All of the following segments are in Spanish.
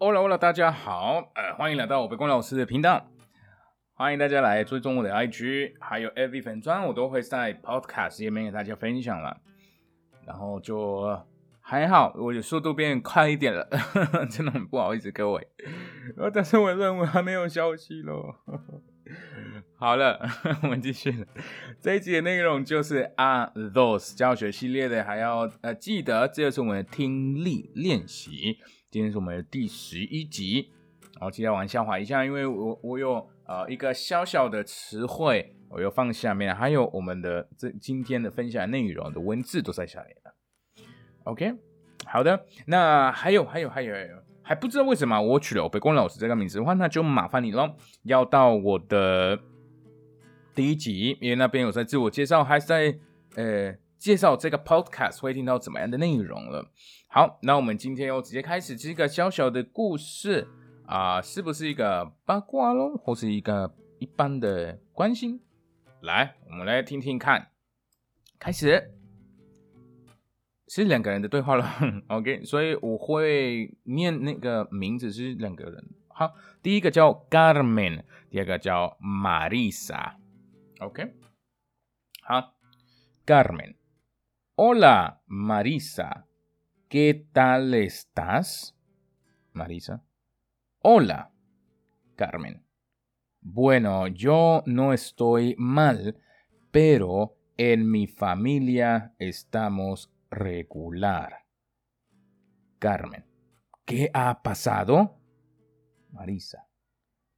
Hola Hola，大家好，呃，欢迎来到我北光老师的频道，欢迎大家来追踪我的 IG，还有 FB 粉砖，我都会在 Podcast 页面给大家分享了。然后就还好，我的速度变快一点了，真的很不好意思各位。但是我认为还没有消息咯。好了，我们继续了。这一集的内容就是啊，those 教学系列的，还要呃记得，这就是我们的听力练习。今天是我们的第十一集，好，接下来玩笑话一下，因为我我有呃一个小小的词汇，我又放下面，还有我们的这今天的分享内容的文字都在下面了。OK，好的，那还有还有还有还有，还不知道为什么我取了北光老师这个名字的话，那就麻烦你喽，要到我的第一集，因为那边有在自我介绍，还是在呃介绍这个 Podcast 会听到怎么样的内容了。好，那我们今天又直接开始这个小小的故事啊，是不是一个八卦喽，或是一个一般的关心？来，我们来听听看。开始是两个人的对话了，OK，所以我会念那个名字是两个人。好，第一个叫 Carmen，第二个叫 Marisa，OK。好，Carmen，Carmen，Hola，Marisa。¿Qué tal estás? Marisa. Hola, Carmen. Bueno, yo no estoy mal, pero en mi familia estamos regular. Carmen. ¿Qué ha pasado? Marisa.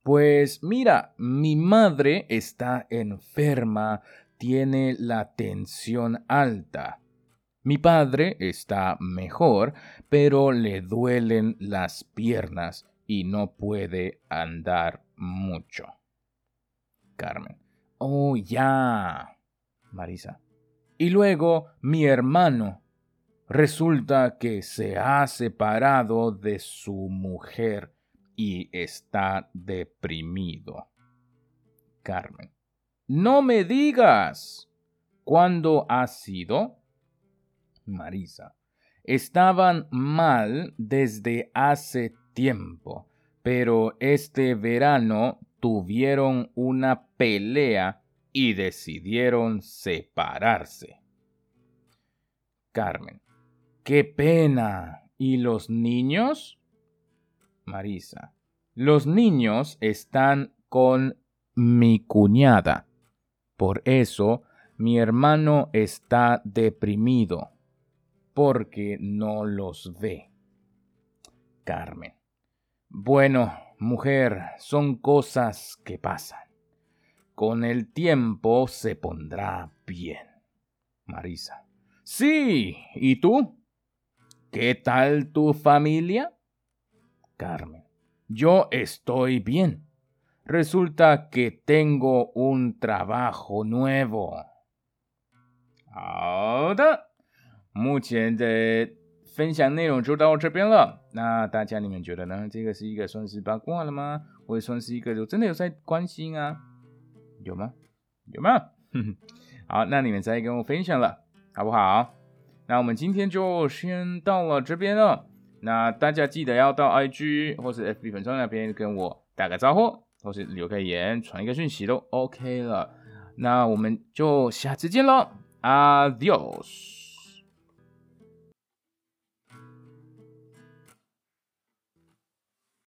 Pues mira, mi madre está enferma, tiene la tensión alta mi padre está mejor, pero le duelen las piernas y no puede andar mucho. Carmen. Oh, ya. Marisa. Y luego mi hermano. Resulta que se ha separado de su mujer y está deprimido. Carmen. No me digas. ¿Cuándo ha sido? Marisa. Estaban mal desde hace tiempo, pero este verano tuvieron una pelea y decidieron separarse. Carmen. ¡Qué pena! ¿Y los niños? Marisa. Los niños están con mi cuñada. Por eso mi hermano está deprimido porque no los ve. Carmen. Bueno, mujer, son cosas que pasan. Con el tiempo se pondrá bien. Marisa. Sí, ¿y tú? ¿Qué tal tu familia? Carmen. Yo estoy bien. Resulta que tengo un trabajo nuevo. Ahora 目前的分享内容就到这边了。那大家你们觉得呢？这个是一个算是八卦了吗？或者算是一个就真的有在关心啊？有吗？有吗？好，那你们再跟我分享了，好不好？那我们今天就先到了这边了。那大家记得要到 IG 或是 FB 粉专那边跟我打个招呼，或是留个言、传一个讯息都 OK 了。那我们就下次见喽，Adios。